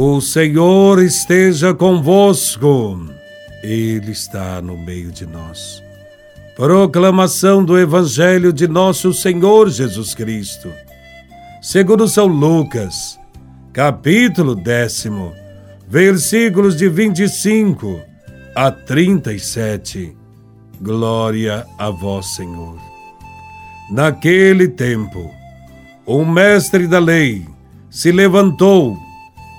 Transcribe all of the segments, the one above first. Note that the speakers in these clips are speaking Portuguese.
O Senhor esteja convosco, Ele está no meio de nós. Proclamação do Evangelho de Nosso Senhor Jesus Cristo, segundo São Lucas, capítulo décimo, versículos de 25 a 37. Glória a Vós, Senhor. Naquele tempo, um mestre da lei se levantou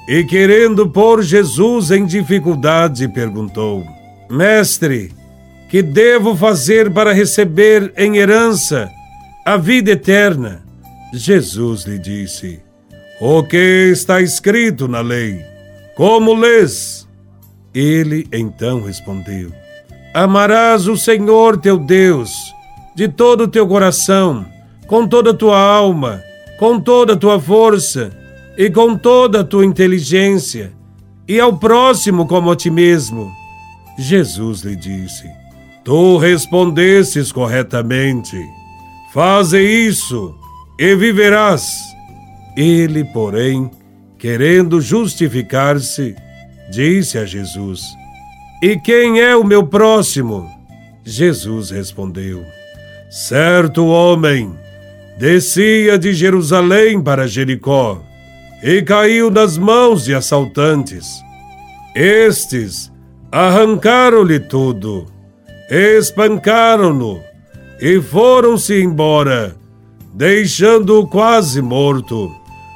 e, querendo pôr Jesus em dificuldade, perguntou: Mestre, que devo fazer para receber em herança a vida eterna? Jesus lhe disse: O que está escrito na lei? Como lês? Ele então respondeu: Amarás o Senhor teu Deus de todo o teu coração, com toda a tua alma, com toda a tua força e com toda a tua inteligência, e ao próximo como a ti mesmo. Jesus lhe disse: Tu respondestes corretamente. Faze isso e viverás. Ele, porém, querendo justificar-se, disse a Jesus: E quem é o meu próximo? Jesus respondeu: Certo homem descia de Jerusalém para Jericó e caiu nas mãos de assaltantes. Estes arrancaram-lhe tudo, espancaram-no e foram-se embora, deixando-o quase morto.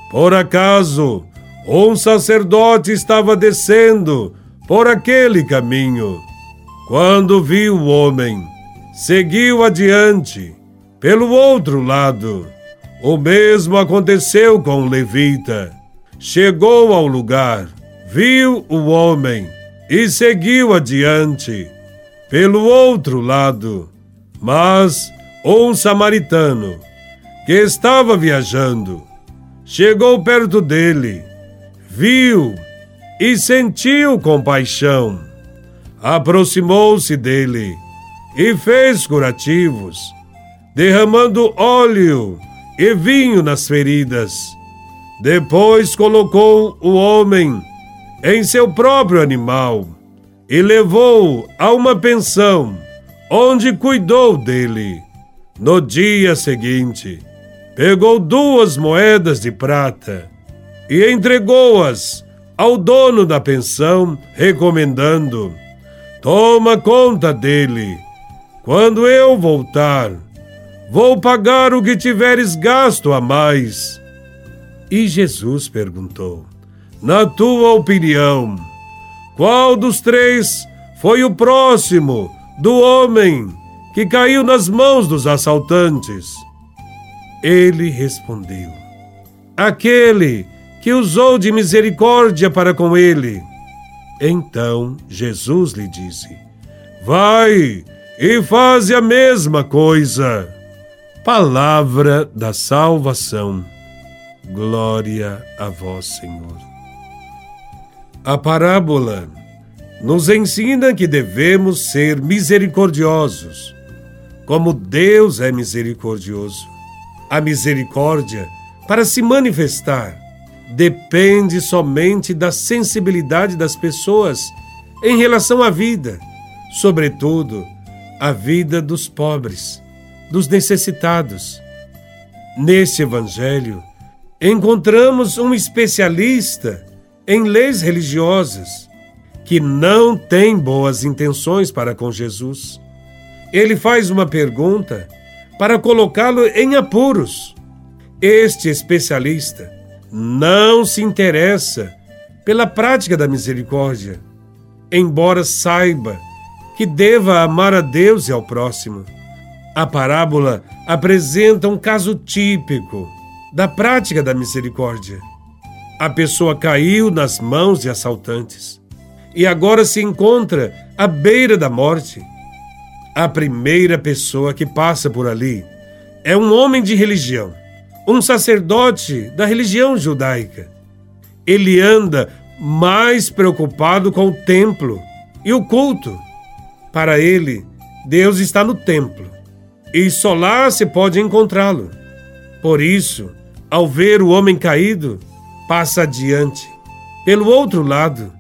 Por acaso, um sacerdote estava descendo por aquele caminho. Quando viu o homem, seguiu adiante, pelo outro lado. O mesmo aconteceu com o levita. Chegou ao lugar, viu o homem e seguiu adiante, pelo outro lado. Mas um samaritano, que estava viajando, chegou perto dele viu e sentiu compaixão. Aproximou-se dele e fez curativos, derramando óleo e vinho nas feridas. Depois colocou o homem em seu próprio animal e levou-o a uma pensão, onde cuidou dele. No dia seguinte, pegou duas moedas de prata e entregou-as ao dono da pensão, recomendando: Toma conta dele. Quando eu voltar, vou pagar o que tiveres gasto a mais. E Jesus perguntou: Na tua opinião, qual dos três foi o próximo do homem que caiu nas mãos dos assaltantes? Ele respondeu: Aquele que usou de misericórdia para com ele. Então Jesus lhe disse: Vai e faze a mesma coisa. Palavra da salvação. Glória a vós, Senhor. A parábola nos ensina que devemos ser misericordiosos, como Deus é misericordioso. A misericórdia, para se manifestar, depende somente da sensibilidade das pessoas em relação à vida, sobretudo a vida dos pobres, dos necessitados. Neste Evangelho, encontramos um especialista em leis religiosas que não tem boas intenções para com Jesus. Ele faz uma pergunta para colocá-lo em apuros. Este especialista não se interessa pela prática da misericórdia, embora saiba que deva amar a Deus e ao próximo. A parábola apresenta um caso típico da prática da misericórdia. A pessoa caiu nas mãos de assaltantes e agora se encontra à beira da morte. A primeira pessoa que passa por ali é um homem de religião um sacerdote da religião judaica. Ele anda mais preocupado com o templo e o culto. Para ele, Deus está no templo e só lá se pode encontrá-lo. Por isso, ao ver o homem caído, passa adiante. Pelo outro lado,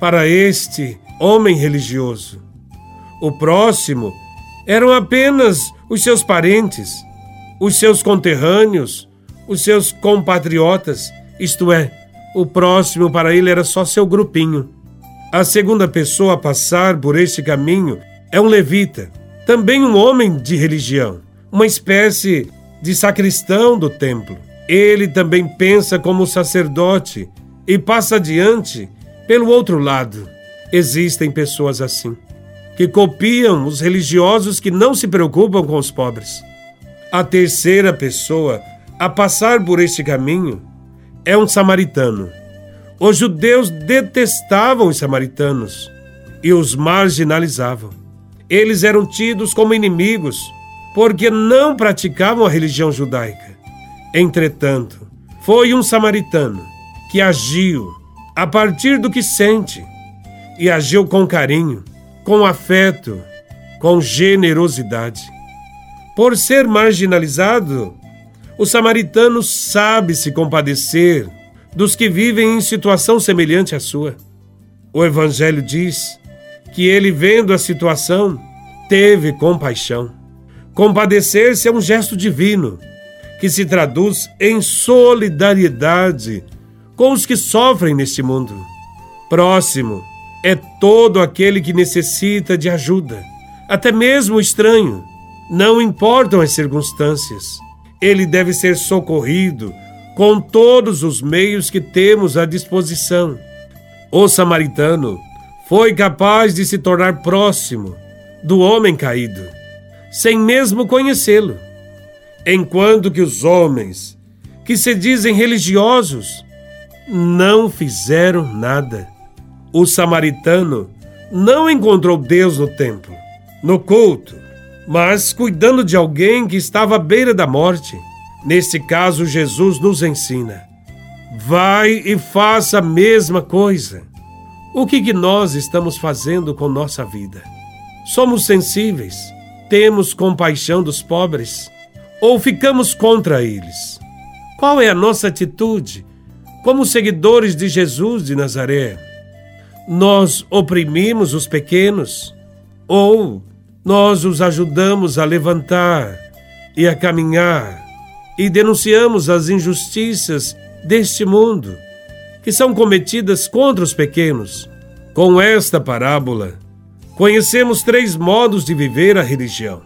para este homem religioso, o próximo eram apenas os seus parentes, os seus conterrâneos, os seus compatriotas, isto é, o próximo para ele era só seu grupinho. A segunda pessoa a passar por este caminho é um levita, também um homem de religião, uma espécie de sacristão do templo. Ele também pensa como sacerdote e passa adiante pelo outro lado. Existem pessoas assim, que copiam os religiosos que não se preocupam com os pobres. A terceira pessoa a passar por este caminho é um samaritano. Os judeus detestavam os samaritanos e os marginalizavam. Eles eram tidos como inimigos porque não praticavam a religião judaica. Entretanto, foi um samaritano que agiu a partir do que sente e agiu com carinho, com afeto, com generosidade. Por ser marginalizado, o samaritano sabe se compadecer dos que vivem em situação semelhante à sua. O Evangelho diz que ele, vendo a situação, teve compaixão. Compadecer-se é um gesto divino que se traduz em solidariedade com os que sofrem neste mundo. Próximo é todo aquele que necessita de ajuda, até mesmo o estranho. Não importam as circunstâncias, ele deve ser socorrido com todos os meios que temos à disposição. O samaritano foi capaz de se tornar próximo do homem caído, sem mesmo conhecê-lo, enquanto que os homens que se dizem religiosos não fizeram nada. O samaritano não encontrou Deus no templo, no culto, mas cuidando de alguém que estava à beira da morte. Nesse caso, Jesus nos ensina: vai e faça a mesma coisa. O que, nós estamos fazendo com nossa vida? Somos sensíveis? Temos compaixão dos pobres? Ou ficamos contra eles? Qual é a nossa atitude como seguidores de Jesus de Nazaré? Nós oprimimos os pequenos? Ou nós os ajudamos a levantar e a caminhar e denunciamos as injustiças deste mundo que são cometidas contra os pequenos? Com esta parábola, Conhecemos três modos de viver a religião.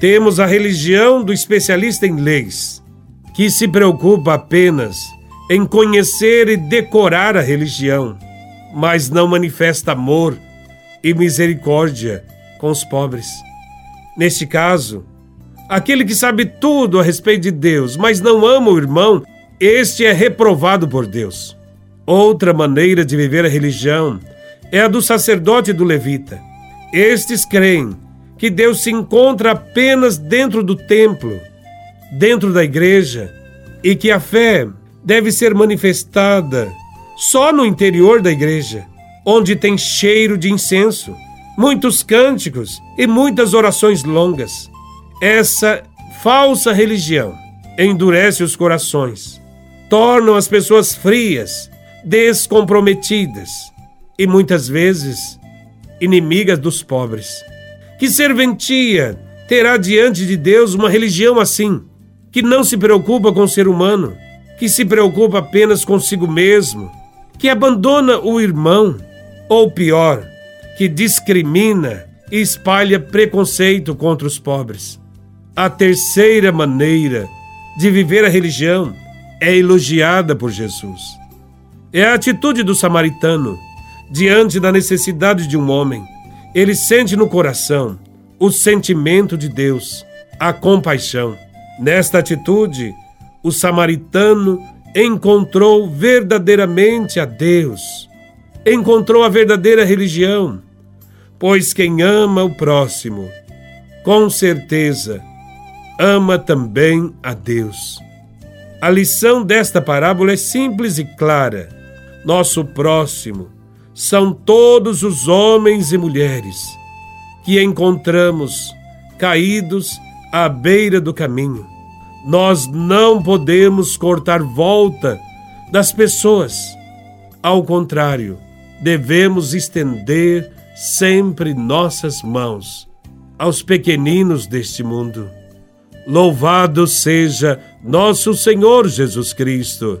Temos a religião do especialista em leis, que se preocupa apenas em conhecer e decorar a religião, mas não manifesta amor e misericórdia com os pobres. Neste caso, aquele que sabe tudo a respeito de Deus, mas não ama o irmão, este é reprovado por Deus. Outra maneira de viver a religião é a do sacerdote e do levita estes creem que Deus se encontra apenas dentro do templo, dentro da igreja, e que a fé deve ser manifestada só no interior da igreja, onde tem cheiro de incenso, muitos cânticos e muitas orações longas. Essa falsa religião endurece os corações, torna as pessoas frias, descomprometidas e muitas vezes inimigas dos pobres. Que serventia terá diante de Deus uma religião assim, que não se preocupa com o ser humano, que se preocupa apenas consigo mesmo, que abandona o irmão, ou pior, que discrimina e espalha preconceito contra os pobres. A terceira maneira de viver a religião é elogiada por Jesus. É a atitude do samaritano diante da necessidade de um homem. Ele sente no coração o sentimento de Deus, a compaixão. Nesta atitude, o samaritano encontrou verdadeiramente a Deus, encontrou a verdadeira religião, pois quem ama o próximo, com certeza, ama também a Deus. A lição desta parábola é simples e clara. Nosso próximo são todos os homens e mulheres que encontramos caídos à beira do caminho. Nós não podemos cortar volta das pessoas. Ao contrário, devemos estender sempre nossas mãos aos pequeninos deste mundo. Louvado seja nosso Senhor Jesus Cristo,